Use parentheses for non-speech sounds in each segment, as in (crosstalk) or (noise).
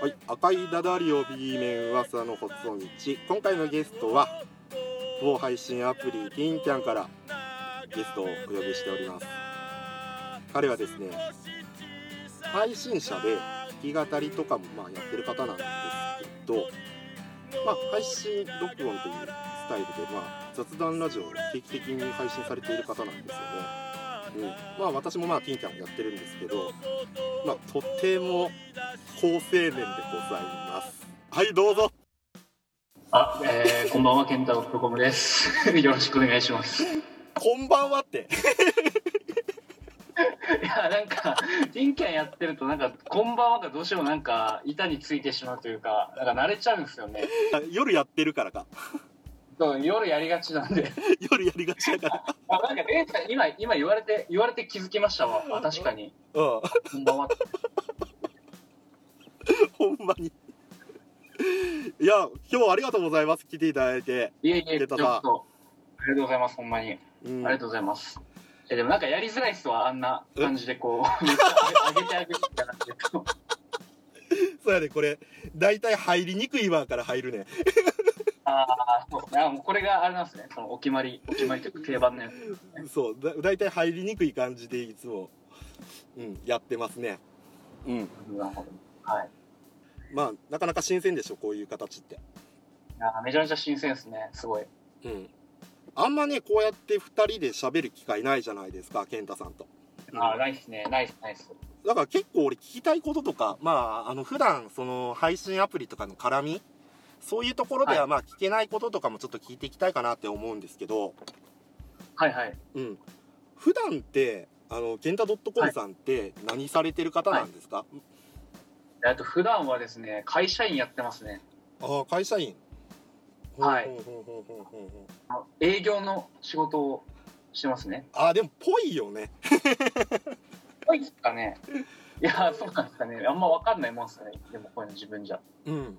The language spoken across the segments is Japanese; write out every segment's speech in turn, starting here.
はい、赤いダダリオ B 面噂の細道。今回のゲストは某配信アプリティンキャンからゲストをお呼びしております。彼はですね配信者で弾き語りとかもまあやってる方なんですけどまあ配信録音というスタイルでまあ雑談ラジオを定期的に配信されている方なんですよねうん、まあ私もまあティンキャンやってるんですけどまあとても好青年でございますはいどうぞあ、えー、こんばんは、ケンタロプロコムです。(laughs) よろしくお願いします。いこんばんはってや、なんか、ティンキャンやってると、なんか、こんばんはがどうしてもなんか、板についてしまうというか、なんか慣れちゃうんですよね。夜やってるからかそう夜やりがちなんで。(laughs) 夜やりがちだから (laughs) あ、なんか、レイさん、今、今言われて、言われて気づきましたわ。あ、確かに。うんこんばんは。ほんま (laughs) にいや今日はありがとうございます来ていただいて、いえいえ、ちょっと。ありがとうございます、ほんまに。うんありがとうございます。え、でもなんかやりづらいっすわ、あんな感じでこう、上げてあげるみたいな。そうやでこれ大体入りにくいわから入るねああ、そうですね。あもうこれがあれなんですね。そのお決まり、お決まりというか定番のやつ。そうだ大体入りにくい感じでいつも、うん、やってますねうんなるほど。はい。まあなかなか新鮮でしょこういう形っていやめちゃめちゃ新鮮ですね。すごい。うんあんまねこうやって2人で喋る機会ないじゃないですか健太さんと、うんああ、ナイスね。ナイス、ナイス。だから結構俺聞きたいこととかまああの普段その配信アプリとかの絡みそういうところでははまあ聞けないこととかもちょっと聞いていきたいかなって思うんですけど、はいはい。うん、普段ってあの健太 .com さんって何されてる方なんですか、えっと、普段はですね、会社員やってますね。ああ会社員はい営業の仕事をしてますね。ああでもぽいよね (laughs) はいですかね。いや、そうなんですかね。あんまわかんないもんですかね。でもこういうの自分じゃ。うん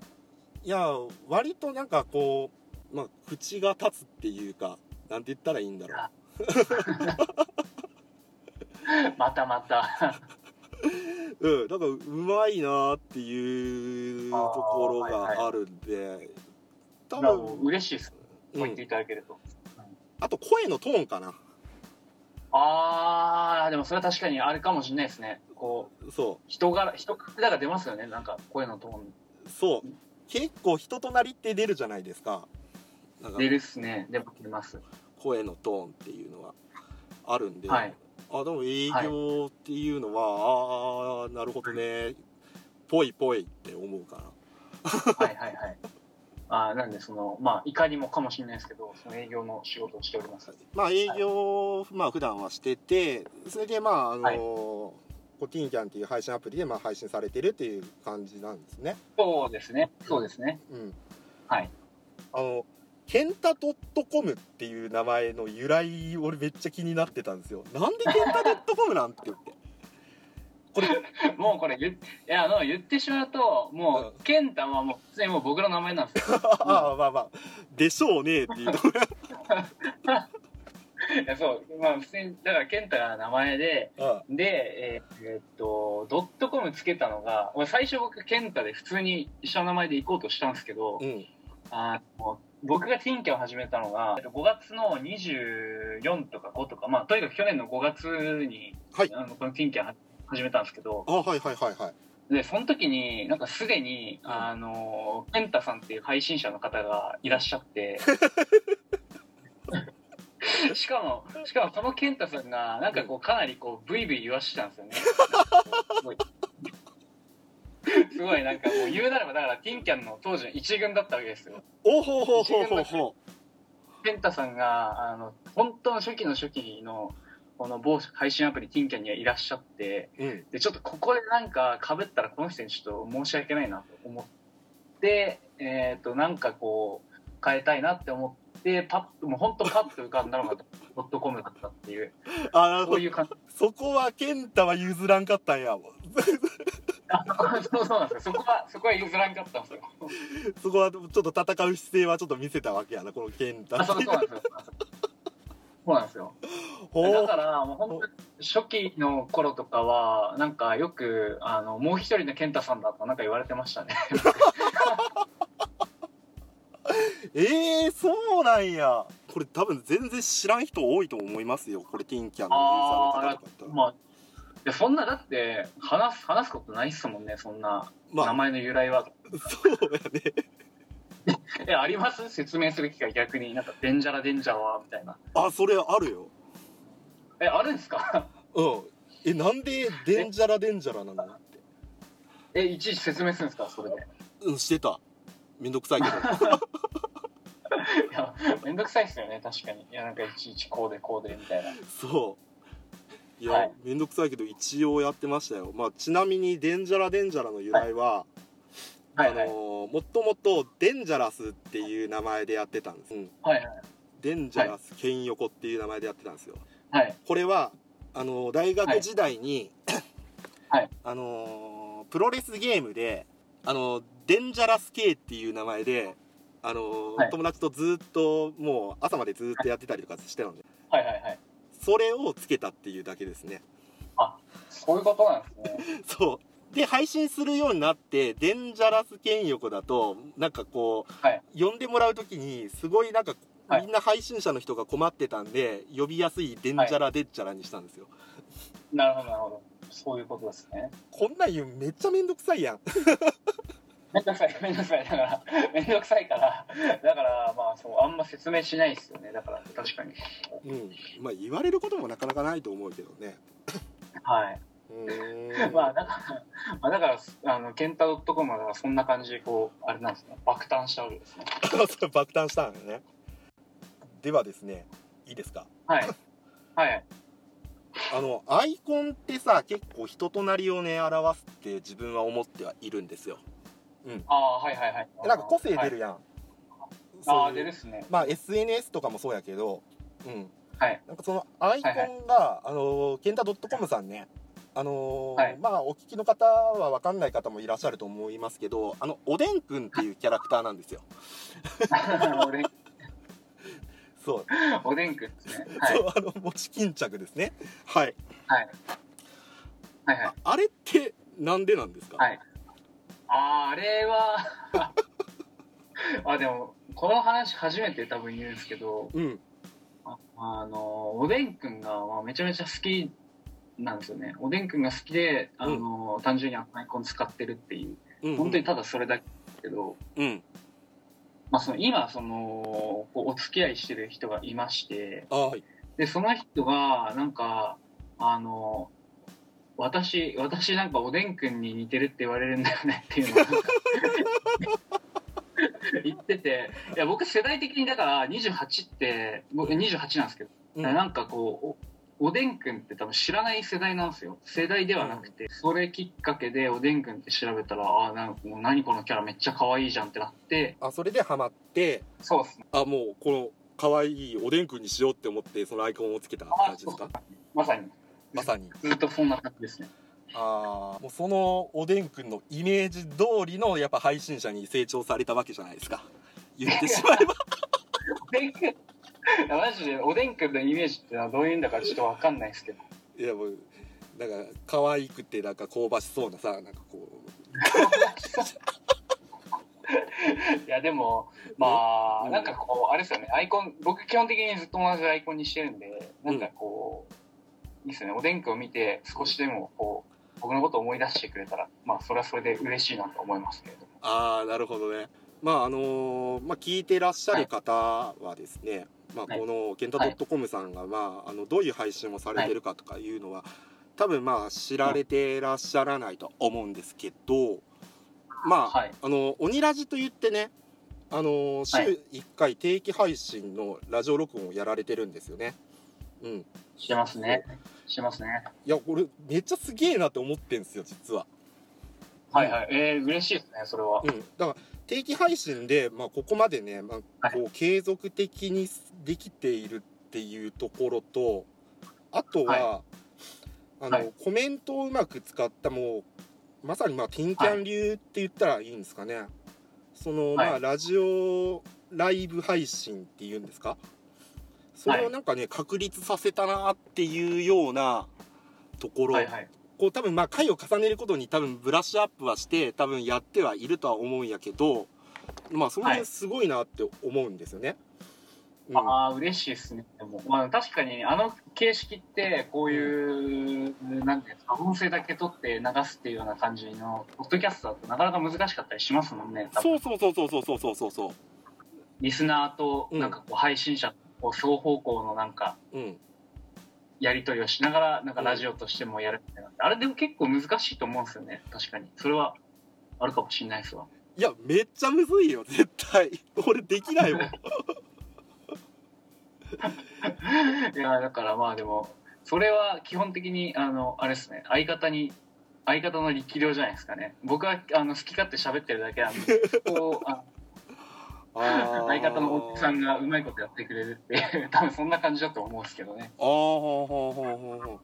いや割となんかこうまあ口が立つっていうかなんて言ったらいいんだろ (laughs) またまた。ううんだからうまいなっていうところがあるんで、多まあも分、う嬉しいです。うんこう言っていただけると。あと声のトーンかなああ、でもそれは確かにあるかもしれないですね。こう、そ人柄、人柄が出ますよね。なんか声のトーン。うそう結構人となりって出るじゃないですかか出るっすね。でも出ます。声のトーンっていうのはあるんで、はい。あでも営業っていうのは、ああなるほどねぽいぽいって思うかなはいはいはい。あーなんでその、まあ、いかにもかもしれないですけど、その営業の仕事をしております。まあ営業を、まあ普段はしててそれでまああの、はいコティンキャンっていう配信アプリでまあ配信されてるっていう感じなんですね。そうですね。そうですね。うん。はい。あのケンタ .com っていう名前の由来俺めっちゃ気になってたんですよ。なんでケンタ .com なんて言って。(laughs) これ。もうこれ言っ、いや、あの、言ってしまうと、もう、ケンタはもう、普通にもう僕の名前なんですよ。(laughs) ああまあまあ。でしょうねっていうところ (laughs) そう。まあ、普通に、だから、ケンタが名前で、あで、えーえーっと、ドットコムつけたのが、俺最初僕、ケンタで普通に一緒の名前で行こうとしたんですけど、うん。あの僕がティンキャンを始めたのが、えっと5月の24とか5とか、まあ、とにかく去年の5月に、はい。あのこのティンキャン始めたんですけど、あはいはいはいはい。で、その時に、なんかすでに、うんあの、ケンタさんっていう配信者の方がいらっしゃって、(laughs) (laughs) しかも、しかもそのケンタさんが、なんかこう、かなりこう、ブイブイ言わしてたんですよね。すごい。すごいなんかもう言うなれば、だから、ティンキャンの当時の一軍だったわけですよ。おほほほほほケンタさんが、あの、本当の初期の初期の、この某配信アプリティンキャンにはいらっしゃって、うんで、ちょっとここでなんか被ったらこの人にちょっと申し訳ないなと思って、えっ、と、なんかこう、変えたいなって思って、パッと、もう本当パッと浮かんだのがドットコムだったっていう、あなるほどそういう感じ。そこは健太は譲らんかったんやあそうそうなんですよ。そこは、そこは譲らんかったんですよ。そこはちょっと戦う姿勢はちょっと見せたわけやなこの健太あ、そうそうなんですよ。そうなんですよ。だから、もう本当に初期の頃とかは、なんかよく、あの、もう一人の健太さんだとなんか言われてましたね。(laughs) (laughs) えー、そうなんや。これ多分全然知らん人多いと思いますよ。これティンキャンのユーザーの方とかだったらまあ、いやそんな、だって、話す、話すことないっすもんね、そんな、まあ。名前の由来は。そうやね。(laughs) え、あります？説明する機会逆に、なんか、デンジャラデンジャーは、みたいな。あそれあるよ。え、あるんですか？(laughs) うん。えなんでデンジャラデンジャラなの？ってえ、いちいち説明するんですか？それで。うんしてためんどくさいけど (laughs) いや、めんどくさいっすよね、確かに。いや、なんか、いちいちこうでこうで、みたいな。そういや、はいめんどくさいけど一応やってましたよまあちなみにデンジャラデンジャラの由来は、はいはい。あのーもともとデンジャラスっていう名前でやってたんです、うん、はいはい。デンジャラスケンヨコっていう名前でやってたんですよはい。これはあのー大学時代に、はいあのープロレスゲームであのーデンジャラス K っていう名前であのーはい友達とずっともう朝までずっとやってたりとかしてたんではいはいはい。それをつけたっていうだけですねそういうことなんですね。(laughs) そうで配信するようになってデンジャラスケンヨコだとなんかこう、はい呼んでもらう時にすごいなんか、はいみんな配信者の人が困ってたんで呼びやすいデンジャラデッジャラにしたんですよ、なるほど、なるほど。そういうことですね。こんなん言うめっちゃめんどくさいやんめんどくさい、めんどくさい。だから、めんどくさいから、だから、まあ、そう、あんま説明しないですよね。だから、確かに。うんまあ言われることもなかなかないと思うけどねはい。まあ、だから、まあ、だから、あの、ケンタドットコムは、そんな感じで、こう、あれなんですね。爆誕したわけですね。(laughs) 爆誕したんよねではですねいいですか？はい。はい。あのアイコンってさ結構人となりをね表すって自分は思ってはいるんですよああ、はいはいはい。なんか個性出はいるやん、あそういうあ、出るっすね。まあ SNS とかもそうやけどうんはい。なんかそのアイコンが、あのケンタドットコムさんねあのーはいまあお聞きの方は分かんない方もいらっしゃると思いますけどあのおでんくんっていうキャラクターなんですよ (laughs) そう、おでん (laughs) くんですね。はい。そうあの餅巾着ですねはいはい。はいはい。あれってなんでなんですか、はいあれは。(laughs) あでもこの話初めて多分言うんですけどうん。ああのおでんくんがまあめちゃめちゃ好きなんですよね。おでんくんが好きであの、単純にアイコン使ってるっていう。うん本当にただそれだけけど、うん。まあ、その今そのお付き合いしてる人がいましてでその人がなんかあの私私なんかおでんくんに似てるって言われるんだよねっていうのを (laughs) 言ってていや僕世代的にだから28って僕28なんですけど、うん。なんかこうおおでんくんって多分知らない世代なんですよ。世代ではなくて、それきっかけでおでんくんって調べたらあなんかもう何このキャラめっちゃ可愛いじゃんってなって。あそれでハマって。そうですね。あもうこの可愛いおでんくんにしようって思ってそのアイコンをつけた感じですか？まさにまさに。ずっとそんな感じですね。ああもうそのおでんくんのイメージ通りのやっぱ配信者に成長されたわけじゃないですか。言ってしまえば。(laughs) おでんくんいやマジでおでんくんのイメージってのはどういうんだかちょっとわかんないですけど。いやもうなんか可愛くてなんか香ばしそうなさなんかこいやでもまうん。あなんかこうあれですよね。アイコン僕基本的にずっと同じアイコンにしてるんでなんかこういいですよね。おでんくんを見て少しでもこう僕のことを思い出してくれたらまあそれはそれで嬉しいなと思いますけれどうああなるほどね。まああのーまあ聞いてらっしゃる方はですね、まあはい。このケンタドットコムさんがまああのどういう配信をされてるかとかいうのは、多分まあ知られてらっしゃらないと思うんですけどまあ、はい。あの鬼ラジと言ってねあの週はい。1回定期配信のラジオ録音をやられてるんですよね。うん。してますねしてますね。いや俺めっちゃすげえなって思ってんすよ実は。はいはい。えー、嬉しいですねそれは。うん。だから定期配信で、まあ、ここまでね、まあ、はい。こう継続的にできているっていうところとあとは、あのはい。コメントをうまく使ったもうまさにまあティンキャン流って言ったらいいんですかね、その、はい。まあラジオライブ配信っていうんですか？それをなんかね、確立させたなっていうようなところ、はいはい。こう多分まあ回を重ねることに多分ブラッシュアップはして多分やってはいるとは思うんやけどまあその辺すごいなって思うんですよね。うん。ああ嬉しいですね。でも、まあ、確かにあの形式ってこういう、なんていうんですか音声だけ取って流すっていうような感じのポッドキャストだとなかなか難しかったりしますもんねそうそうそうそうそうそうそうそう。リスナーとうんなんかこう配信者こう双方向のなんかうん。やり取りをしながらなんかラジオとしてもやるみたいな、あれでも結構難しいと思うんですよね。確かに。それはあるかもしれないですわ。いやめっちゃむずいよ。絶対。(laughs) 俺できないもん。(laughs) (laughs) いやだからまあでもそれは基本的にあのあれですね。相方に相方の力量じゃないですかね。僕はあの好き勝手喋ってるだけなんでこうあ相方のおっさんがうまいことやってくれるっていう (laughs) 多分そんな感じだと思うんですけどね。ああほうほうほうほうほう。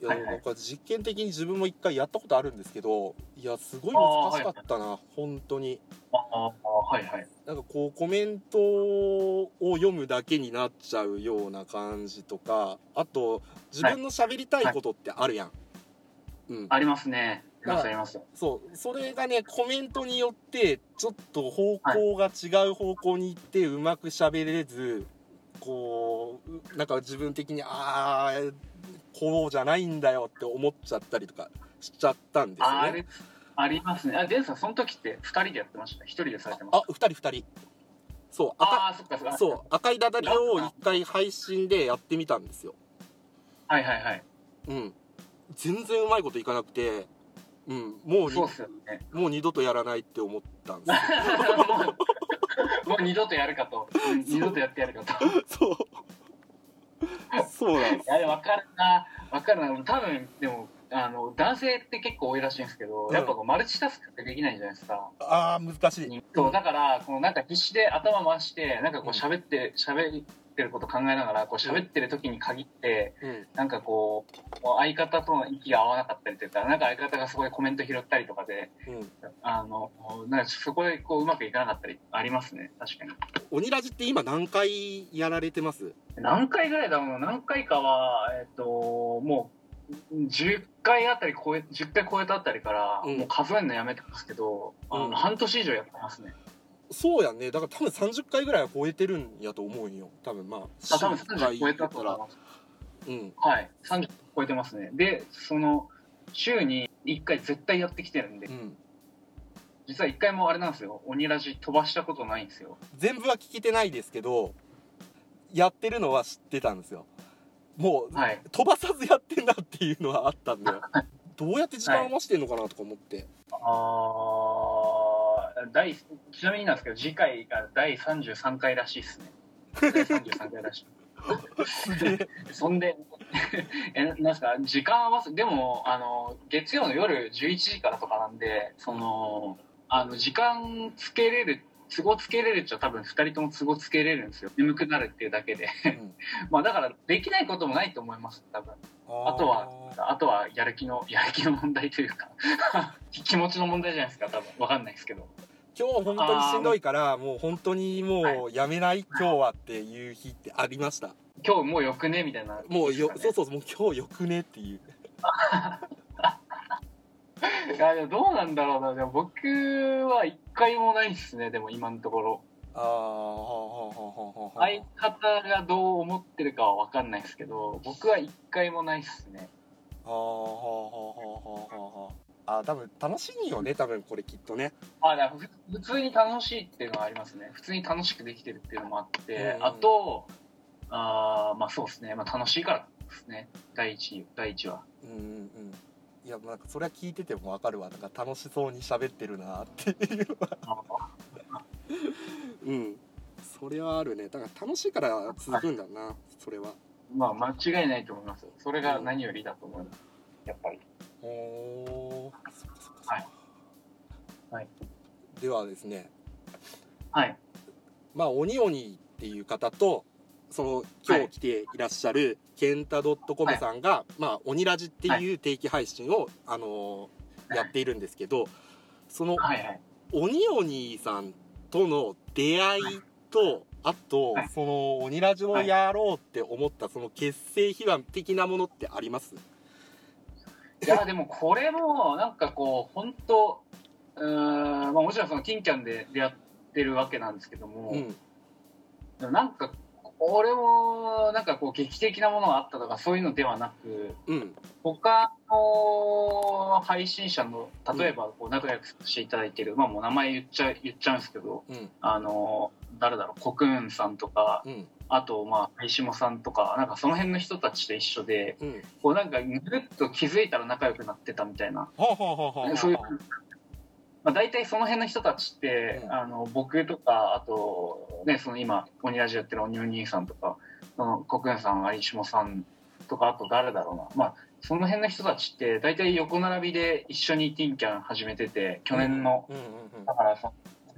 いや、はい。はいなんか実験的に自分も一回やったことあるんですけどいやすごい難しかったな、本当に。ああはいはい。なんかこうコメントを読むだけになっちゃうような感じとかあと自分の喋りたいことってあるやん、うん。ありますねありますありますそう。それがねコメントによってちょっと方向が違う方向に行ってうまく喋れずこうなんか自分的にああこうじゃないんだよって思っちゃったりとかしちゃったんですよね。あれありますね。あデンさんその時って2人でやってました？1人でされてました？あ二人二人。そう赤あそっかそっか。そう赤いダダリを一回配信でやってみたんですよ。はいはいはい。うん。全然うまいこといかなくてうん。もうにそうっすよね。もう二度とやらないって思ったんですよ。もう二度とやるかと。二度とやってやるかと。そう。そうなんです。いやでも分かるな。分かるな。多分でもあの男性って結構多いらしいんですけど、うん。やっぱこうマルチタスクってできないじゃないですか、ああ難しい。そうだからこのなんか必死で頭回してなんかこう喋って喋ってること考えながらこう喋ってる時に限ってうん。なんかこう相方との息が合わなかったりというかなんか相方がすごいコメント拾ったりとかでうん。あのなんかそこでこううまくいかなかったりありますね確かに。鬼ラジって今何回やられてます？何回ぐらいだろうな何回かはえっ、ともう10回あたり超え10回超えたあたりから、うん。もう数えるのやめてますけど、あのうん。半年以上やってますねそうやんね。だから多分30回ぐらいは超えてるんやと思うんよ。多分まああ多分週30超えたと思いらますうん。はい。30超えてますね。でその週に1回絶対やってきてるんで。うん。実は1回もあれなんですよ。鬼ラジ飛ばしたことないんですよ。全部は聞けてないですけどやってるのは知ってたんですよ。もう、はい。飛ばさずやってんなっていうのはあったんで (laughs) どうやって時間を回してんのかなとか思って、あー第ちなみになんですけど次回が第33回らしいですね。第33回らしい。そんで、え、なんすか、時間合わせ、でも、あの、月曜の夜11時からとかなんで、その、あの、時間つけれる、都合つけれるっちゃ多分2人とも都合つけれるんですよ。眠くなるっていうだけで。うん。(laughs) まあだから、できないこともないと思います、多分。あとは、あとは、やる気の、やる気の問題というか、(laughs) 気持ちの問題じゃないですか、多分。わかんないですけど。今日本当にしんどいからもう本当にもうやめない？今日はっていう日ってありました？今日もうよくね？みたいな、もうよ、そうそうもう今日よくね？っていう。い (laughs) や、でもどうなんだろうな。でも僕は一回もないっすね、でも今のところ。ああ相方がどう思ってるかは分かんないですけど僕は一回もないっすね。はあはあはあはあはあはああ多分楽しいよね多分これきっとね。あだ普通に楽しいっていうのはありますね。普通に楽しくできてるっていうのもあって、うんあとあーまあそうですね、まあ、楽しいからですね。第一第一は。うんうんうんいやなんかそれは聞いててもわかるわ。なんか楽しそうに喋ってるなっていう。の (laughs) はうん。それはあるね。だから楽しいから続くんだなそれは。まあ間違いないと思いますそれが何よりだと思いますやっぱり。おおそっかそっかそっか。はい。はい。ではですね。はい。まあ鬼鬼っていう方とその今日来ていらっしゃる、ケンタドットコムさんが、まあ鬼ラジっていう定期配信を、あのーやっているんですけどそのはいはい。鬼鬼さんとの出会いとあと、はい。その鬼ラジをやろうって思ったその結成秘話的なものってあります？いやでもこれもなんかこう本当うーんまあもちろんその金キャンで出会ってるわけなんですけども、うん。なんか俺もなんかこう劇的なものがあったとかそういうのではなくうん。他の配信者の例えばこう仲良くしていただいてる、まあもう名前言っちゃ言っちゃうんですけどうん。あの誰だろうコクーンさんとかうん。あとまあ林下さんとかなんかその辺の人たちと一緒でうん。こうなんかぐるっと気づいたら仲良くなってたみたいな。そういう、まあ、大体その辺の人たちって、うん。あの僕とかあと、ね、その今鬼ラジオやってる鬼お兄さんとかその国園さん有下さんとかあと誰だろうな、まあ、その辺の人たちって大体横並びで一緒にティンキャン始めてて去年の、だからさっ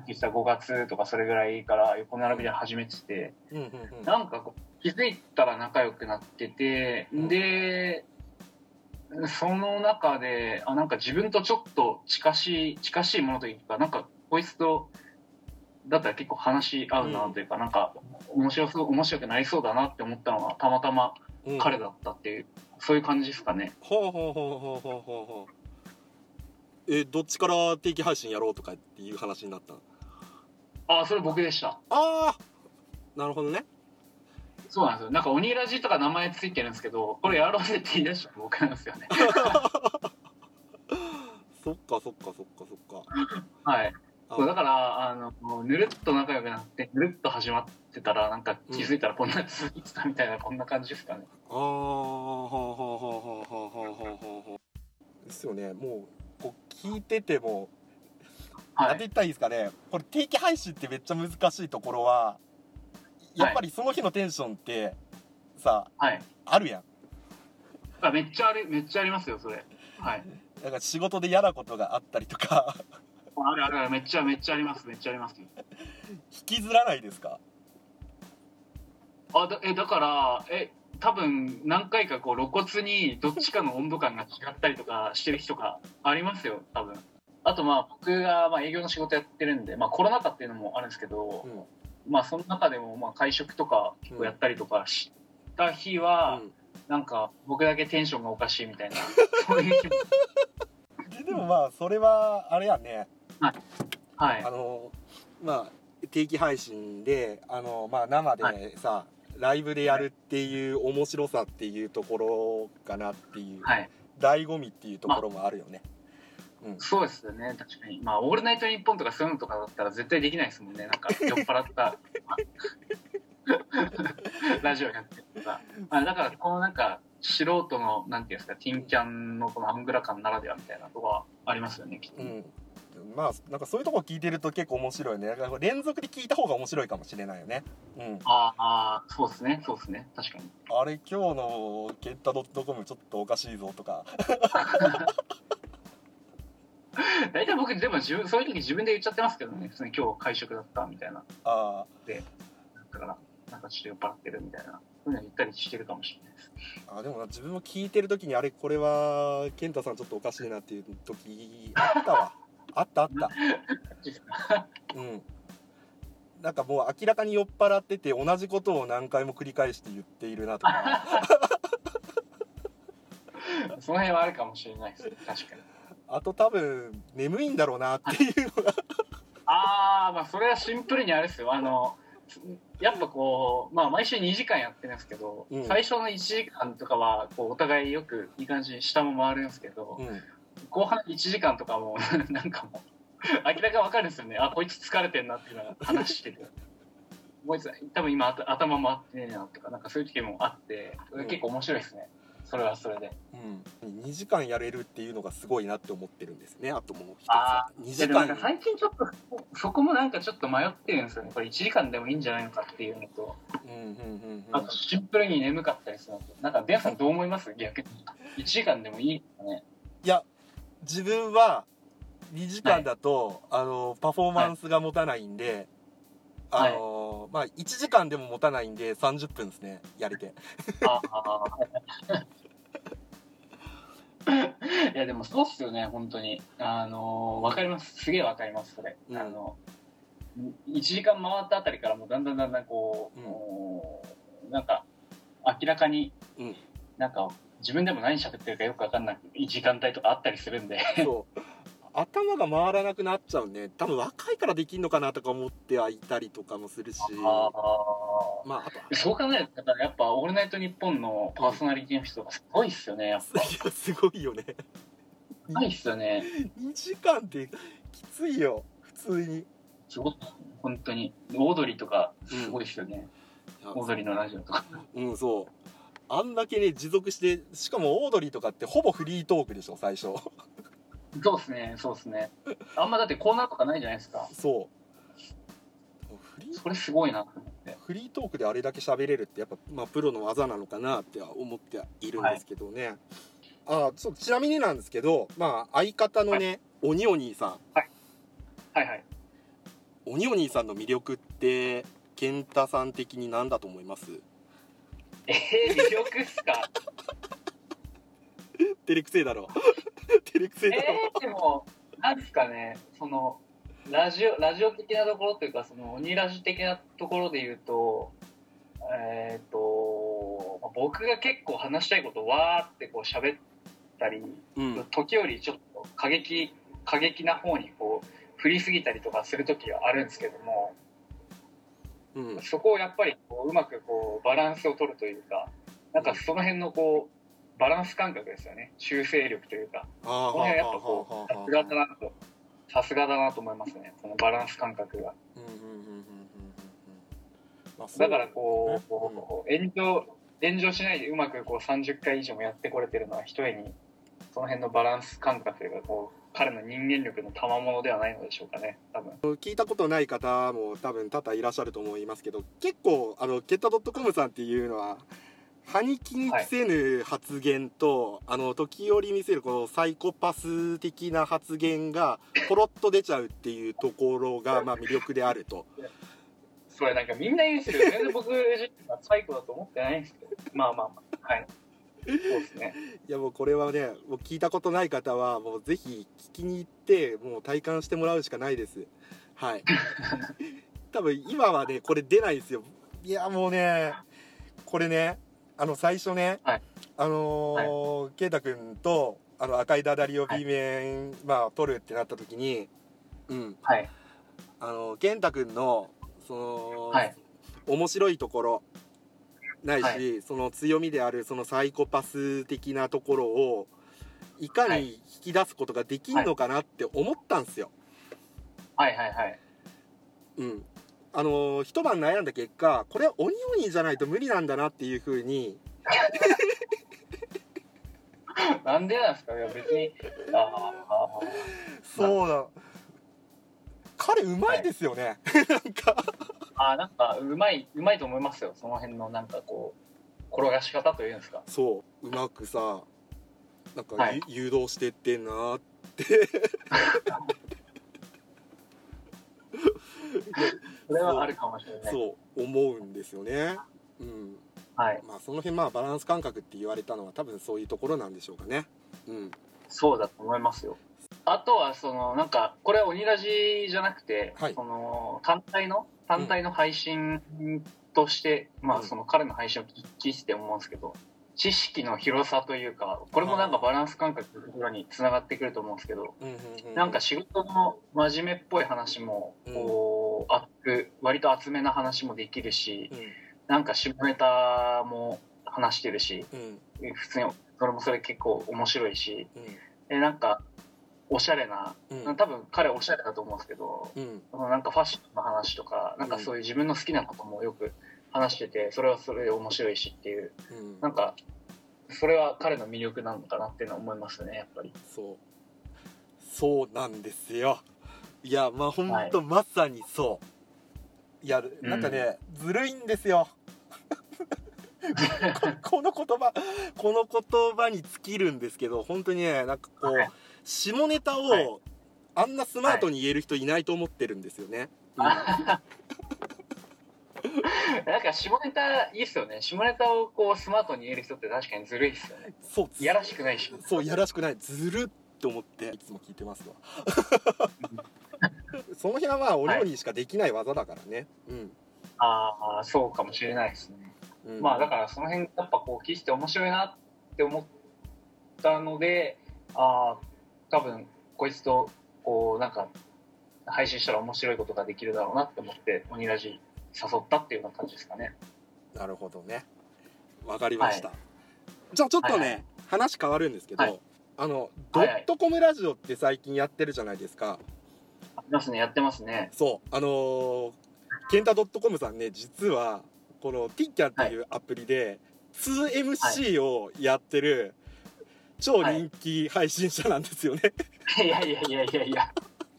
き言った5月とかそれぐらいから横並びで始めてて。なんかこう気づいたら仲良くなってて、うん。で、その中で、あ、なんか自分とちょっと近しい、近しいものというか、なんかこいつと、だったら結構話し合うなというか、なんか面白そう、面白くなりそうだなって思ったのがたまたまうん。彼だったっていう、そういう感じですかね。ほうほうほうほうほうほうほうえどっちから定期配信やろうとかっていう話になったの？あ、それ僕でした。ああなるほどねそうなんですよ。なんか鬼ラジとか名前ついてるんですけどこれやろうぜって言い出したら僕なんですよね。(laughs) そっかそっかそっかそっか。はい。そうだからあのぬるっと仲良くなってぬるっと始まってたらなんか気づいたらこんなやついてたみたいな、こんな感じですかね。ああはあはあはあはあはあはあですよねもうこう聞いててもはい、なて言ったらいいですかねこれ定期配信ってめっちゃ難しいところはやっぱりその日のテンションってさはい。あるやん。あめっちゃあるめっちゃありますよそれ。はい。だから仕事で嫌なことがあったりとか。あるあるある。めっちゃめっちゃありますめっちゃあります。引きずらないですか？あだえだからえ多分何回かこう露骨にどっちかの温度感が違ったりとかしてる日とかありますよ多分。あとまあ僕がまあ営業の仕事やってるんで、まあ、コロナ禍っていうのもあるんですけど、うんまあその中でもまあ会食とか結構やったりとかした日は、うん。なんか僕だけテンションがおかしいみたいなそういう気分で (laughs) でもまあそれはあれやね。はい。あのまあ定期配信であの、まあ、生はでさ、ライブでやるっていう面白さっていうところかなっていう、はい。醍醐味っていうところもあるよね、うんそうですよね。確かに。まあ「オールナイトニッポン」とかそういうのとかだったら絶対できないですもんね。なんか (laughs) 酔っ払った。(laughs) ラジオやってるとか、まあ、だからこのなんか素人のなんていうんですかティンキャンのこのアングラ感ならではみたいなとこはありますよねきっと、うん。まあなんかそういうとこ聞いてると結構面白いね。だから連続で聞いた方が面白いかもしれないよね。うん。ああそうですね。そうですね。確かに。あれ今日のケンタドットコムちょっとおかしいぞとか (laughs) (laughs) 大体僕でも自分そういう時自分で言っちゃってますけどね。今日会食だったみたいな。あだからなんかちょっと酔っ払ってるみたいな。そういうの言ったりしてるかもしれないです。ーあでもな自分も聞いてる時にあれこれはケンタさんちょっとおかしいなっていう時あったわ。あったあった。(laughs) うん。なんかもう明らかに酔っ払ってて同じことを何回も繰り返して言っているなとか。(laughs) その辺はあるかもしれないですね。確かにあと多分眠いんだろうなっていうのが。ああまあそれはシンプルにあれですよ。あのやっぱこうまあ毎週2時間やってるんですけど、うん。最初の1時間とかはこうお互いよくいい感じに下も回るんですけど、うん。後半1時間とかも (laughs) なんかもう明らかに分かるんですよね。あこいつ疲れてんなっていうのが話してて。こいつ多分今頭頭回ってねえなとかなんかそういう時もあって結構面白いですね、それはそれで。うん、2時間やれるっていうのがすごいなって思ってるんですね。あともう一つ。あは2いや時間最近ちょっとそこもなんかちょっと迷ってるんですよね。これ1時間でもいいんじゃないのかっていうのと。うんうんうんあとシンプルに眠かったりするのと。なんかベンさんどう思います？(laughs) 逆に。1時間でもいいかね。いや自分は2時間だと、あのパフォーマンスが持たないんで、はい。あのまあ1時間でも持たないんで30分ですねやれて。ああいやでもそうっすよね本当に。あのわかります。すげえわかりますそれ、うん。あの1時間回ったあたりからもうだんだんだんだんこう、うん。もうなんか明らかにうん。なんか自分でも何喋ってるかよく分かんない時間帯とかあったりするんで。そう頭が回らなくなっちゃうね。多分若いからできんのかなとか思ってはいたりとかもするし。あまああとーそう考えるとやっぱ「オールナイトニッポン」のパーソナリティの人がすごいっすよねやっぱ。いやすごいよね。すごいっすよね。2時間ってきついよ。普通に。すごい本当に。オードリーとかすごいっすよね、いや。オードリーのラジオとか。うんそう。あんだけね持続してしかもオードリーとかってほぼフリートークでしょ最初そうっすねそうっすね。あんまだってコーナーとかないじゃないですか。そう。フリーそれすごいなと思って。フリートークであれだけ喋れるってやっぱ、まあ、プロの技なのかなっては思ってはいるんですけどね、あそうちなみになんですけど、まあ、相方のね、おにお兄さん。はい。はいおにお兄さんの魅力って健太さん的に何だと思います？えー、魅力っすか？(laughs) 照れくせえだろ (laughs) 照れくせええー、でもなんですかねそのラジオラジオ的なところというかその鬼ラジ的なところで言うとえっ、とまあ僕が結構話したいことをわーってこう喋ったりうん。時折ちょっと過激過激な方にこう振りすぎたりとかする時はあるんですけどもうん。そこをやっぱりこううまくこうバランスを取るというかなんかその辺のこうバランス感覚ですよね。修正力というか。この辺やっぱこうさすがだなとさすがだなと思いますね。このバランス感覚が。だからこねうこう炎上炎上しないでうまくこう30回以上もやってこれてるのは一重にその辺のバランス感覚がこう彼の人間力の賜物ではないのでしょうかね。多分。聞いたことない方も多分多々いらっしゃると思いますけど結構あのケッタ .com さんっていうのは歯に気にせぬ発言と、あの時折見せるこのサイコパス的な発言がポロッと出ちゃうっていうところがまあ魅力であると。それなんかみんな言うんですけど全然僕自身は最高だと思ってないんですけど。まあまあまあ。はい。そうですね。いやもうこれはねもう聞いたことない方はもうぜひ聞きに行ってもう体感してもらうしかないです。はい。(laughs) 多分今はねこれ出ないですよ。いやもうねこれねあの最初ね、はい。あのー圭太君とあの赤いダダリを B 面、まあ取るってなった時にうん。はい。あの健太君のその、はい。面白いところないし、はい。その強みであるそのサイコパス的なところをいかはい。に引き出すことができんのかなって思ったんですよ。はい。はい。はい。うんあの一晩悩んだ結果これは鬼鬼じゃないと無理なんだなっていうふうに。なんでなんですか？いや別に。ああそうだ。彼うまいですよね、なんか。あーなんかうまいうまいと思いますよ。その辺のなんかこう転がし方というんですか。そう。うまくさなんか、はい。ゆ誘導してってんなって (laughs) それはあるかもしれない。そう思うんですよね。うん、はい。まあその辺まあバランス感覚って言われたのは多分そういうところなんでしょうかね。うん、そうだと思いますよ。あとはそのなんかこれは鬼ラジじゃなくて、はい。その単体の単体の配信として、まうん。あその彼の配信を聞いてて思うんですけど知識の広さというかこれもなんかバランス感覚のところにつながってくると思うんですけどうんうんうんなんか仕事の真面目っぽい話もこう熱く割と厚めな話もできるしなんか下ネタも話してるしうん。うん普通にそれもそれ結構面白いしうん。でなんかおしゃれなうん。多分彼おしゃれだと思うんですけどうん。なんかファッションの話とかなんかそういう自分の好きなこともよく話しててそれはそれで面白いしっていう。うん。なんかそれは彼の魅力なのかなっていうのは思いますねやっぱり。そう。そうなんですよ。いやまあ本はい。当まさにそう。いやなんかね、ずるいんですよ。こ (laughs) この言葉この言葉に尽きるんですけど本当にねなんかこう、はい。下ネタを、はい。あんなスマートに言える人いないと思ってるんですよね。うん (laughs) (laughs) なんか下ネタいいっすよね。下ネタをこうスマートに言える人って確かにずるいっすよね。そう。いやらしくないし。そういやらしくない。ずるって思って。いつも聞いてますわ。(laughs) その辺はまあお料理しかできない技だからね、ああそうかもしれないですね、うん、まあだからその辺やっぱこう聞いてて面白いなって思ったのでああ多分こいつとこうなんか配信したら面白いことができるだろうなって思って鬼ラジ誘ったっていうような感じですかね。なるほどね。わかりました、じゃあちょっとね、はいはい。話変わるんですけど、はい。あのドはいはい。ットコムラジオって最近やってるじゃないですか、ありますねやってますね。そう。あのー、ケンタドットコムさんね実はこのティッキャンっていうアプリで 2MC をやってる超人気配信者なんですよね、(laughs) いやいやいやいやいや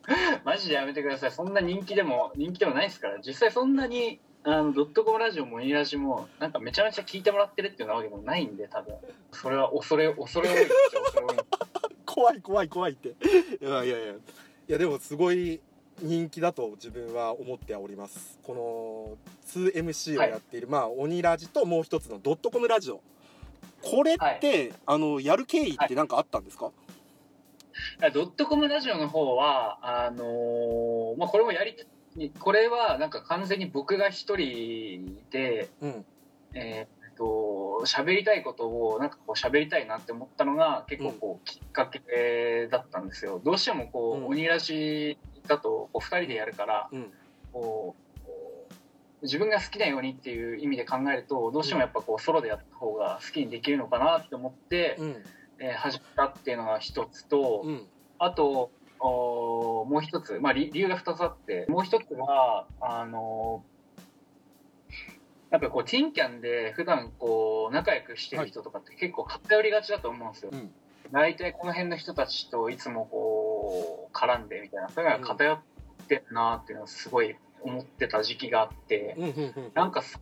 (laughs) マジでやめてください。そんな人気でも人気でもないですから。実際そんなにあのドットコムラジオもニラジもなんかめちゃめちゃ聞いてもらってるっていうわけでもないんで多分。それは恐れ恐れ多いっちゃ恐れ多い。(laughs) 怖い怖い怖いって。いやいやいや。いやでもすごい人気だと自分は思っております。この 2MC をやっている、まあ鬼ラジともう一つのドットコムラジオ。これって、あのやる経緯って何かあったんですか、ドットコムラジオの方はあのーまあこれもやりこれはなんか完全に僕が一人でうん。えーっと喋りたいことをなんかこう喋りたいなって思ったのが結構こうきっかけだったんですよ。どうしてもこう、うん。鬼ラジだとこう2人でやるからうん。こうこう自分が好きなようにっていう意味で考えるとどうしてもやっぱこうソロでやった方が好きにできるのかなって思って、うんえー始めたっていうのが一つと、うん。あとおもう一つ、まあ、理理由が二つあってもう一つはあのやっぱこうティンキャンで普段こう仲良くしてる人とかって結構偏りがちだと思うんですよ、うん。大体この辺の人たちといつもこう絡んでみたいなそういうのが偏ってるなっていうのをすごい思ってた時期があって、なんかそ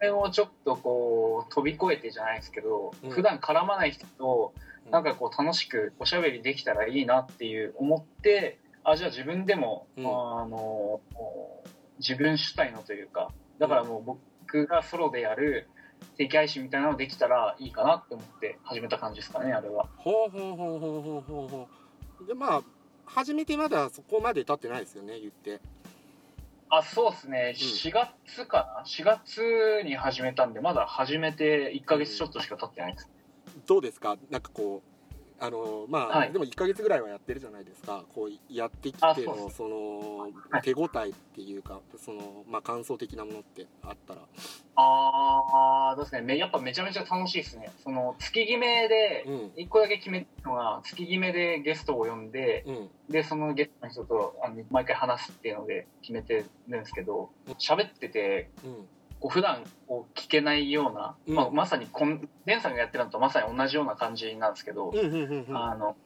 れをちょっとこう飛び越えてじゃないですけど、うん。普段絡まない人とうんなんかこう楽しくおしゃべりできたらいいなっていう思ってあじゃあ自分でも、うんあの自分主体のというかだからもう僕がソロでやる定期配信みたいなのできたらいいかなって思って始めた感じですかねあれは。ほうほうほうほうほうほうほうでまあ初めてまだそこまで経ってないですよね言ってあそうですね、4月かな4月に始めたんでまだ始めて1ヶ月ちょっとしか経ってないです、どうですか？なんかこうあのまあ、はい。でも1ヶ月ぐらいはやってるじゃないですか。こうやってきてのそのはい。手応えっていうかそのまあ感想的なものってあったら。ああそうですね。めやっぱめちゃめちゃ楽しいですね。その月決めでうん。1個だけ決めたのが月決めでゲストを呼んでうん。でそのゲストの人とあの毎回話すっていうので決めてるんですけど喋っててうんこう普段こう聞けないような、うん。まあ、まさにこんデンさんがやってるのとまさに同じような感じなんですけど、うんうんうんうん。あの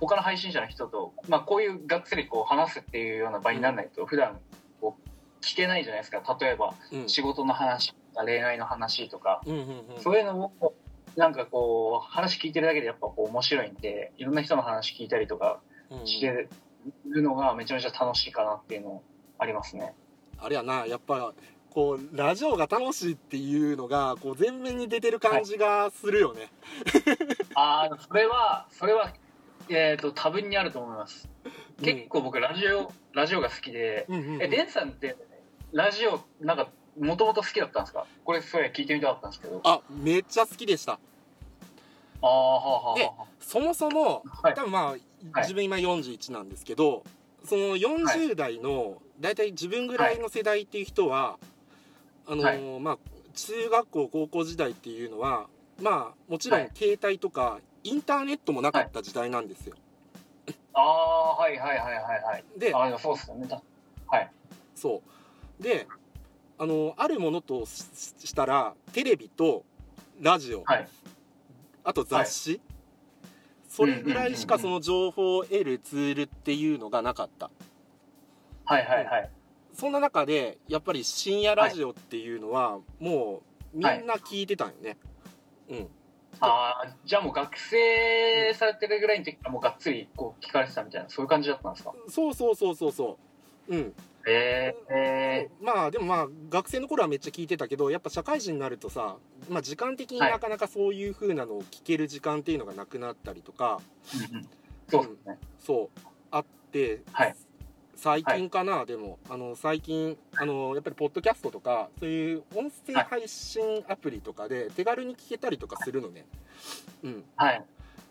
他の配信者の人と、まあ、こういうがっつりこう話すっていうような場にならないと普段こう聞けないじゃないですか。例えばうん。仕事の話とか恋愛の話とか、うんうんうん。そういうのをなんかこう話聞いてるだけでやっぱこう面白いんでいろんな人の話聞いたりとかうん。してるのがめちゃめちゃ楽しいかなっていうのありますね。あれやな。やっぱこうラジオが楽しいっていうのがこう前面に出てる感じがするよね、(laughs) ああそれはそれはえっ、と多分にあると思います。うん結構僕ラジオラジオが好きで、うんうんうん。えデンさんってラジオなんかもともと好きだったんですか？これそうや聞いてみたかったんですけど。ああめっちゃ好きでした。あーはあはあそもそもあはい。多分まあ、はい。自分今41なんですけどその40代の大体自分ぐらいの世代っていう人は、あのーはまあ中学校高校時代っていうのはまあもちろんはい。携帯とかインターネットもなかった時代なんですよ、ああはいはいはいはいはい。であそうっすよね。たはい。そう。であのあるものとししたらテレビとラジオ、はい。あと雑誌、それぐらいしかその情報を得るツールっていうのがなかった。はいはいはいそんな中でやっぱり深夜ラジオっていうのはもうみんな聞いてたんよね、うん。ああじゃあもう学生されてるぐらいの時からもうがっつりこう聞かれてたみたいなそういう感じだったんですか？そうそうそうそうそう。うん。えー、えまあでもまあ学生の頃はめっちゃ聞いてたけどやっぱ社会人になるとさ、まあ、時間的にはい。なかなかそういう風なのを聞ける時間っていうのがなくなったりとか、ーうんうん。そうですね。そう。あって、はい最近かな、でもあの最近あのやっぱりポッドキャストとかそういう音声配信アプリとかで手軽に聞けたりとかするのね、うん、はい。だ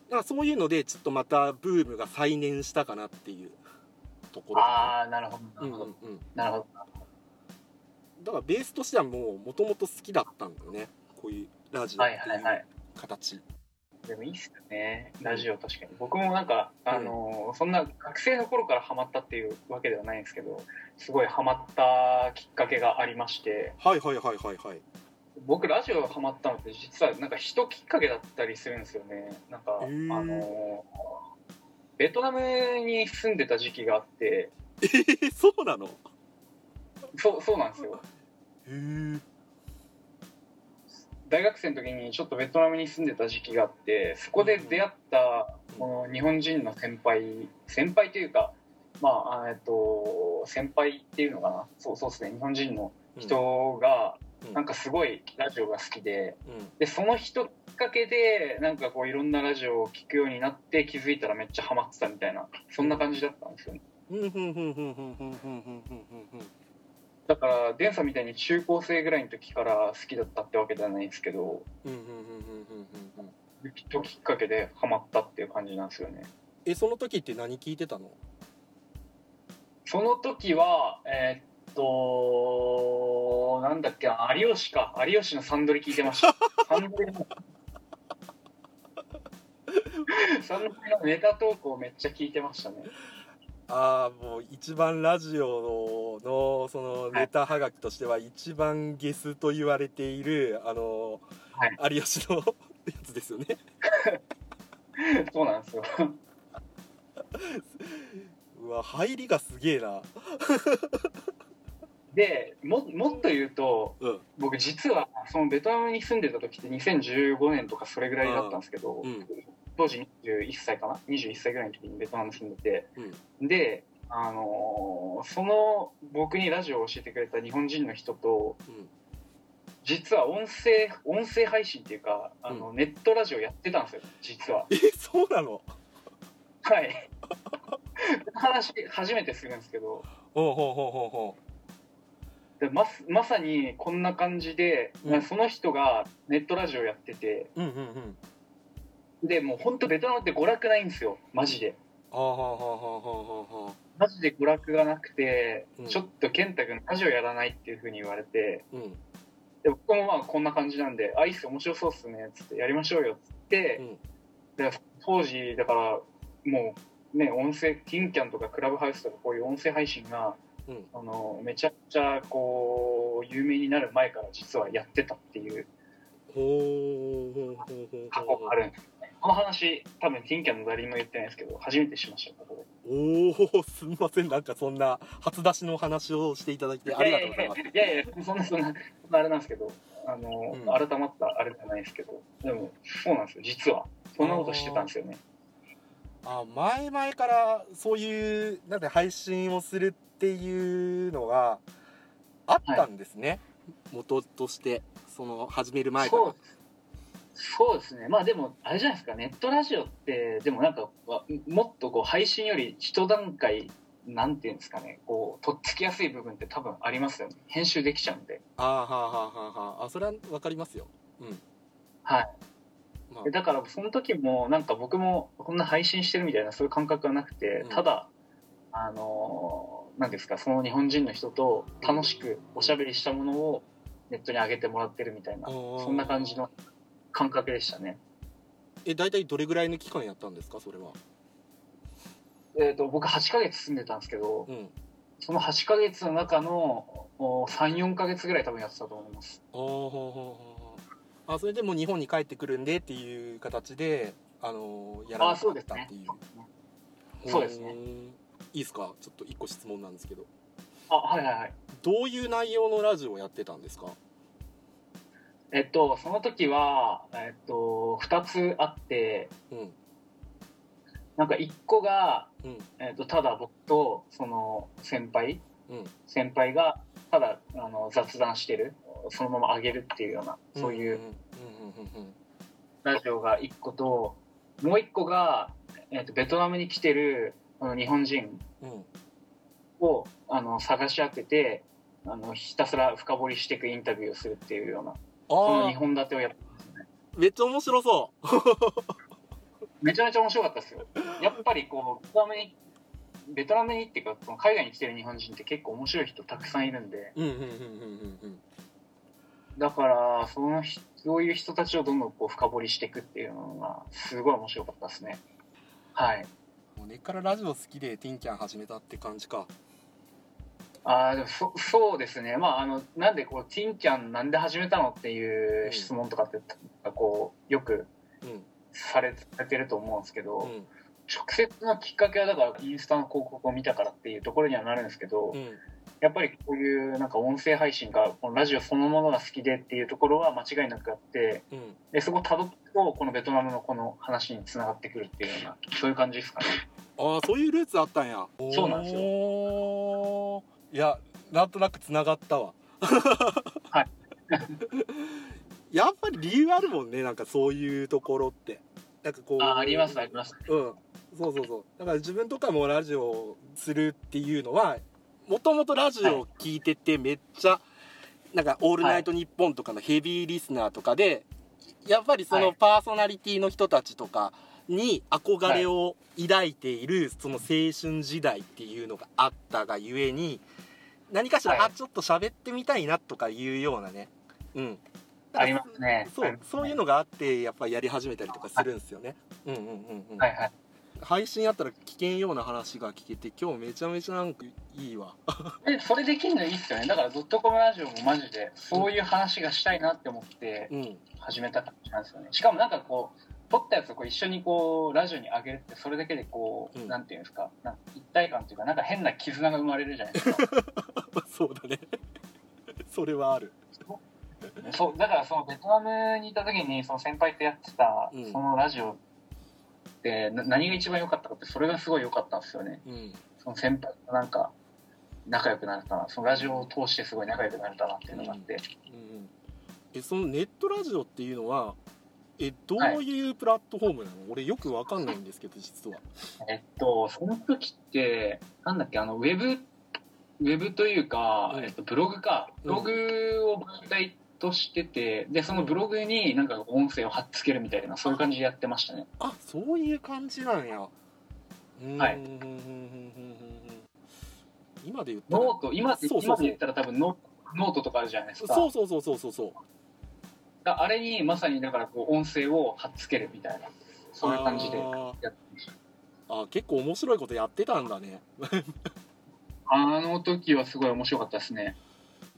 からそういうのでちょっとまたブームが再燃したかなっていうところかああ、なるほど、な、なるほど。うんうんうん、なるほど。だからベースとしてはもうもともと好きだったんだよねこういうラジオっはいていうはいはい。形、でもいいっすよね、ラジオ確かに。僕もなんか、あのーそんな学生の頃からハマったっていうわけではないんですけど、すごいハマったきっかけがありまして、はいはいはいはいはい。僕ラジオハマったのって実はなんか人きっかけだったりするんですよね。なんか、あのーベトナムに住んでた時期があって、えー、そうなの？へそう、そうなんですよ。え大学生の時にちょっとベトナムに住んでた時期があってそこで出会ったこの日本人の先輩先輩というかまああえっと先輩っていうのかな。そうそうですね。日本人の人がうん。なんかすごいラジオが好きでうん。でその人きっかけでなんかこういろんなラジオを聞くようになって気づいたらめっちゃハマってたみたいなそんな感じだったんですよねだからデンさんみたいに中高生ぐらいの時から好きだったってわけではないんですけどうんふんふんふんふんふんふん人きっかけでハマったっていう感じなんですよねえその時って何聞いてたの？その時は、えーっと、なんだっけな、有吉か。有吉のサンドリ聞いてました。(laughs) サンドリの、サンドリのネタ投稿めっちゃ聞いてましたね。ああもう一番ラジオのそのネタはがきとしては一番ゲスと言われているあの、有吉のやつですよね。そうなんですよ。うわ入りがすげえな。でも、もっと言うと、うん。僕実はそのベトナムに住んでた時って2015年とかそれぐらいだったんですけど、うん当時21歳かな？21歳ぐらいの時にベトナム住んでて、で、あのーその僕にラジオを教えてくれた日本人の人とうん。実は音声音声配信っていうかあの、ネットラジオやってたんですよ実は。えそうなの？はい。(laughs) 話初めてするんですけど。ほうほうほうほうほでままさにこんな感じで、うん。その人がネットラジオやってて。ううんうんうんでもう本当ベトナムって娯楽ないんですよ。マジで。マジで娯楽がなくて、うん。ちょっと健太君ラジオやらないっていうふうに言われて。うん。で僕もまあこんな感じなんで「あいいっすよ面白そうっすね」っつって「やりましょうよ」っつって、うん。で当時だからもうね音声ティンキャンとかクラブハウスとかこういう音声配信がうん。あのめちゃくちゃこう有名になる前から実はやってたっていう。過去があるんですこの話多分ティンキャンの誰にも言ってないですけど初めてしましたここおおすみません。なんかそんな初出しの話をしていただいてでありがとうございます。いやいやいやそんなそんなあれなんですけどあの、うん。改まったあれじゃないですけどでもそうなんですよ。実はそんなことしてたんですよね。あ前々からそういうなんで配信をするっていうのがあったんですね、元としてその始める前から。そうそうですね。まあでもあれじゃないですか。ネットラジオってでもなんかわもっとこう配信より一段階なんていうんですかね。こうとっつきやすい部分って多分ありますよね。編集できちゃうんで。ああはあはあはああそれは分かりますよ。うん。はい。まあ。でだからその時もなんか僕もこんな配信してるみたいなそういう感覚はなくて、うん。ただあのーなんですかその日本人の人と楽しくおしゃべりしたものをネットに上げてもらってるみたいなそんな感じの感覚でしたね。え大体どれぐらいの期間やったんですか？それは。えー、と僕8ヶ月住んでたんですけどうん。その8ヶ月の中の34ヶ月ぐらい多分やってたと思います。あそれでもう日本に帰ってくるんでっていう形であのーやらなかあそうですね。ったっていう。そうですね。ーんいいですか？ちょっと一個質問なんですけど。あはいはいはい。どういう内容のラジオをやってたんですか？えっとその時はえっと2つあってうん。なんか1個がうん。えー、とただ僕とその先輩。うん。先輩がただあの雑談してる。そのまま上げるっていうようなそういうラジオが1個ともう1個が、えー、とベトナムに来てるあの日本人をあの探し当ててあのひたすら深掘りしていくインタビューをするっていうようなそのあ2本立てをやってめっちゃ面白そめちゃめちゃ面白かったですよ。やっぱりこうベトナムにベトナムにっていうか海外に来てる日本人って結構面白い人たくさんいるんで。だからその人そういう人たちをどんどんこう深掘りしていくっていうのがすごい面白かったですね。はい。もう根っからラジオ好きでティンキャン始めたって感じかあーでもそそうですね。まああのなんでこうティンキャンなんで始めたのっていう質問とかって、こうよくうんされされてると思うんですけど、うん。直接のきっかけはだからインスタの広告を見たからっていうところにはなるんですけど、うん。やっぱりこういうなんか音声配信がこのラジオそのものが好きでっていうところは間違いなくあってうん。でそこをたどってとこのベトナムのこの話につながってくるっていうようなそういう感じですかね。ああそういうルーツあったんや。そうなんですよ。よいやなんとなくつながったわ。はい。(laughs) やっぱり理由あるもんねなんかそういうところって。なんかこう。あありますありますうん。そうそうそう。だから自分とかもラジオをするっていうのはもともとラジオを聞いててめっちゃなんか「オールナイトニッポン」とかのヘビーリスナーとかでやっぱりそのはい。パーソナリティの人たちとかに憧れを抱いているその青春時代っていうのがあったがゆえに何かしら、はい。あちょっと喋ってみたいなとかいうようなね。うん。ありますね。そうね。そういうのがあってやっぱりやり始めたりとかするんですよね。うんうんうんうん。はいはい。配信あったら聞けんような話が聞けて今日めちゃめちゃなんかいいわ。(laughs) えそれできるのいいっすよね。だからドットコムラジオもマジでそういう話がしたいなって思ってうん。始めた感じなんですよね。しかもなんかこう撮ったやつをこう一緒にこうラジオに上げるってそれだけでこう、うん。なんていうんですかな一体感っていうかなんか変な絆が生まれるじゃないですか。(laughs) そうだね。(laughs) それはある。そうだからそのベトナムにいた時にその先輩とやってたうん。そのラジオってな何が一番良かったかってそれがすごい良かったんですよね。うん。その先輩となんか仲良くなれたな。そのラジオを通してすごい仲良くなれたなっていうのがあって、うんうん。えそのネットラジオっていうのはえどうい。うプラットフォームなの、俺よくわかんないんですけど実は。えっとその時ってなんだっけあのウェブウェブというか、うんえっと、ブログか。ブログを媒体としててでそのブログになんか音声を貼っつけるみたいなそういう感じでやってましたね。あそういう感じなんや。うん。はい。うんうんうんうんうん今で言ったら。ノート今今で言ったら多分ノノートとかあるじゃないですか。そうそうそうそうそうそうだあれにまさにだからこう音声を貼っつけるみたいなそういう感じでやってました。あ結構面白いことやってたんだね。(laughs) あの時はすごい面白かったですね。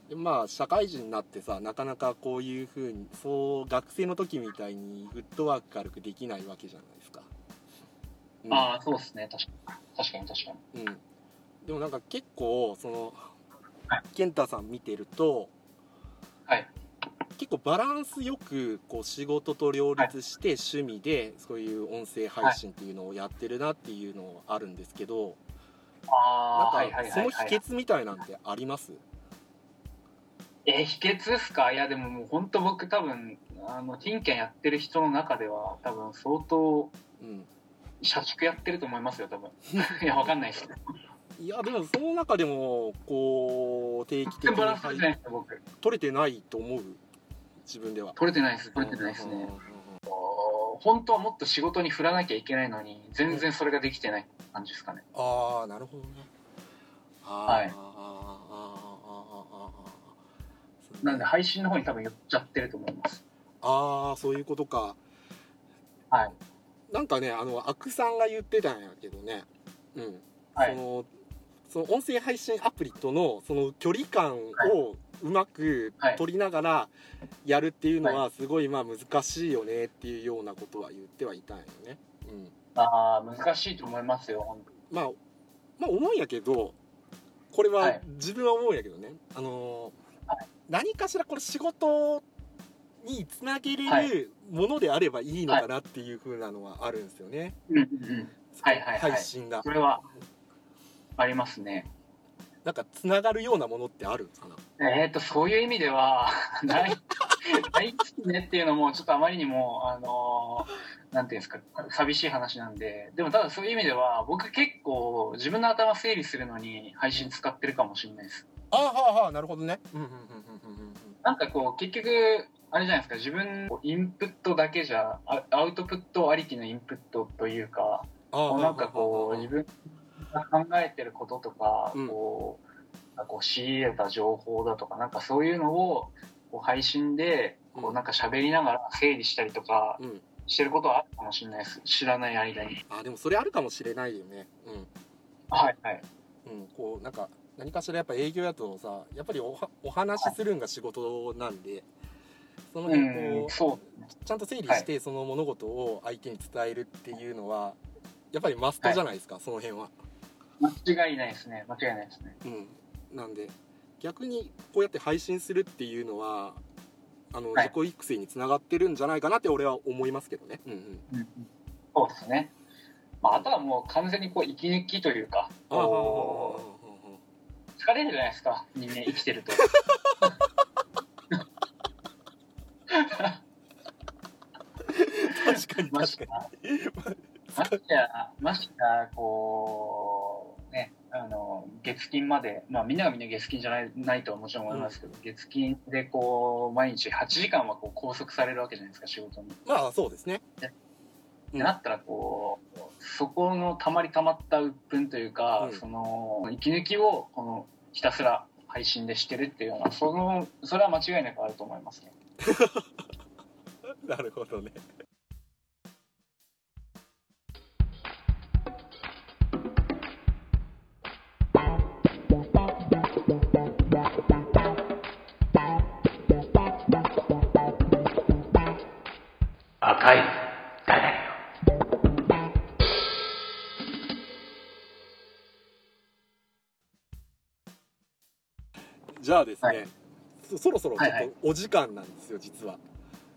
でまあ社会人になってさなかなかこういうふうにそう学生の時みたいにフットワーク軽くできないわけじゃないですか、うん。ああそうですね。確かに。確かに確かに。うん、でもなんか結構そのはい健太さん見てるとはい結構バランスよくこう仕事と両立して趣味でそういう音声配信っていうのをやってるなっていうのあるんですけどああはいかその秘訣みたいなんてあります？えー秘訣ですか？いやでももう本当僕多分あのティンキャンやってる人の中では多分相当うん。社畜やってると思いますよ多分。(laughs) いやわかんないですいやでもその中でもこう定期的に取れてないと思う自分では。取れてないです取れてないですね本当はもっと仕事に振らなきゃいけないのに全然それができてない感じですかね。ああなるほどね。はい。なんで配信の方に多分寄っちゃってると思います。ああそういうことか。はい。なんかねあのアクさんが言ってたんやけどね。うん、はい。そのその音声配信アプリとのその距離感をうまくはい。取りながらやるっていうのはすごいまあ難しいよねっていうようなことは言ってはいたんよね、うん、ああ難しいと思いますよ本まあまあ思うんやけどこれははい。自分は思うんやけどね、あの何かしらこれ仕事につなげれはるものであればいいのかなっていう風なのはあるんですよね、はい。配信が。それはありますね。なんかつながるようなものってあるか？なえっ、と、そういう意味では、(laughs) ない、大好きねっていうのも、ちょっとあまりにも、あのーなんていうんですか、寂しい話なんで、でもただそういう意味では、僕結構自分の頭整理するのに配信使ってるかもしれないです。あはあはあなるほどね。うんうんうんうんうんうん。なんかこう、結局、あれじゃないですか、自分、インプットだけじゃ、あアウトプットありきのインプットというか、なんかこう、自分が考えてることとか、うんこう、こう仕入れた情報だとか、なんかそういうのを、こう配信で、こううんなんか喋りながら整理したりとかうんしてることはあるかもしれないです。知らない間に。あでもそれあるかもしれないよねうんはいはい。うん、こうなんか何かしらやっぱ営業やとさやっぱりおはお話しするんが仕事なんでそのう辺こん、う、そう。ちゃんと整理してその物事を相手に伝えるっていうのはやっぱりマストじゃないですか、その辺は。間違いないですね。間違いないですね。うん、なんで逆にこうやって配信するっていうのはあの、はい自己育成につながってるんじゃないかなって俺は思いますけどね。うんうん、うんうんそうですね。まあ、あとはもう完全にこう息抜きというか、疲れるじゃないですか、人間生きてると。確かにまし確かたましてや、ましてや、こう、ね、あの、月金まで、まあみんながみんな月金じゃないないとはもちろん思いますけど、月金でこう、毎日8時間はこう拘束されるわけじゃないですか、仕事に。に。まあそうですね。うんなったらこうそこのたまりたまった鬱憤というか、うんその息抜きをこのひたすら配信でしてるっていうのはそのそれは間違いなくあると思いますね (laughs) なるほどね。赤い。じゃあですね、はい。そそろそろちょはいはい。っとお時間なんですよ、実は。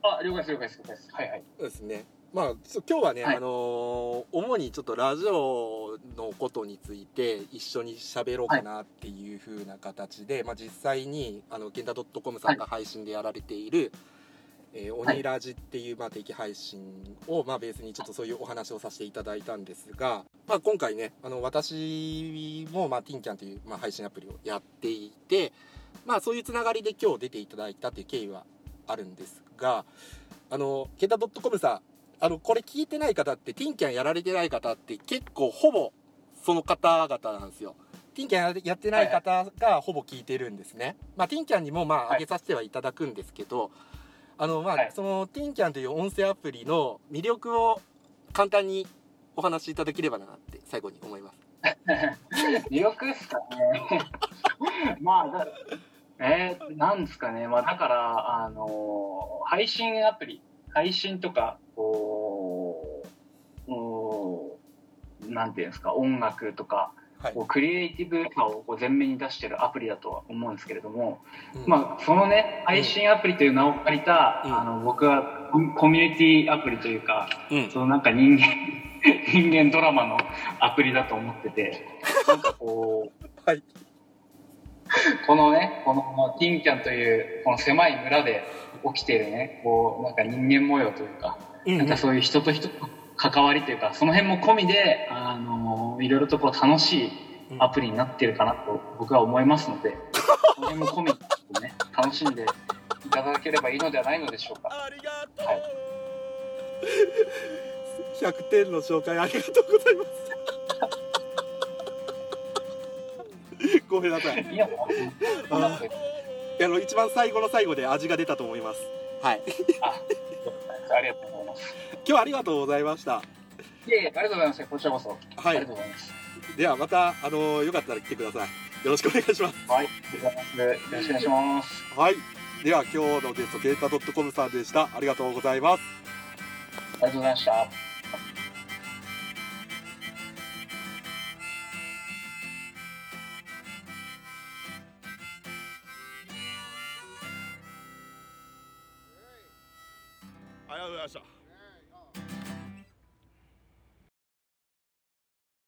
あ了解です了解です了解です。はいはい。そうですね。まあ、今日はね、はい。あのー主にちょっとラジオのことについて一緒に喋ろうかなっていう風な形で、まあ実際にあのゲンタドットコムさんが配信でやられている、えーラジっていうまあ定期配信をまあベースにちょっとそういうお話をさせていただいたんですが、まあ今回ね、あの私もまあティンキャンというまあ配信アプリをやっていて、まあそういうつながりで今日出ていただいたという経緯はあるんですが、あのゲンタドットコムさんあのこれ聞いてない方ってティンキャンやられてない方って結構ほぼその方々なんですよ。ティンキャンやってない方がほぼ聞いてるんですね、まあ、ティンキャンにもまあはい。上げさせてはいただくんですけど、あのまあはい。そのティンキャンという音声アプリの魅力を簡単にお話しいただければなって最後に思います。(laughs) 魅力ですかね。(laughs) まあだえー、なんですかね。まあだからあの配信アプリ配信とかこううんなんていうんですか音楽とかはい。こうクリエイティブさをこう前面に出してるアプリだとは思うんですけれども、うん。まあ、そのね配信アプリという名を借りた、うん。あの僕はココミュニティアプリというかうん。そのなんか人間 (laughs) 人間ドラマのアプリだと思っててなんかこう (laughs) はい。このねこのティンキャンというこの狭い村で起きているねこうなんか人間模様というかうん。なんかそういう人と人と関わりというかその辺も込みであのいろいろとこう楽しいアプリになってるかなと僕は思いますので、その辺も込みで、ね、(laughs) 楽しんでいただければいいのではないのでしょうか。ありがとう、はい。100点の紹介ありがとうございます。(laughs) ごめんなさい。いいのかあなあの一番最後の最後で味が出たと思います。はい。あありがとうございます。(laughs) 今日はありがとうございましたいえいえ、ありがとうございます。こちらこそ。はいありがとうございます。ではまたあのよかったら来てくださいよろしくお願いしますはい、ありがとうございます。よろしくお願いします。はいでは今日のゲストケータドットコムさんでしたありがとうございますありがとうございました。ありがとうございました。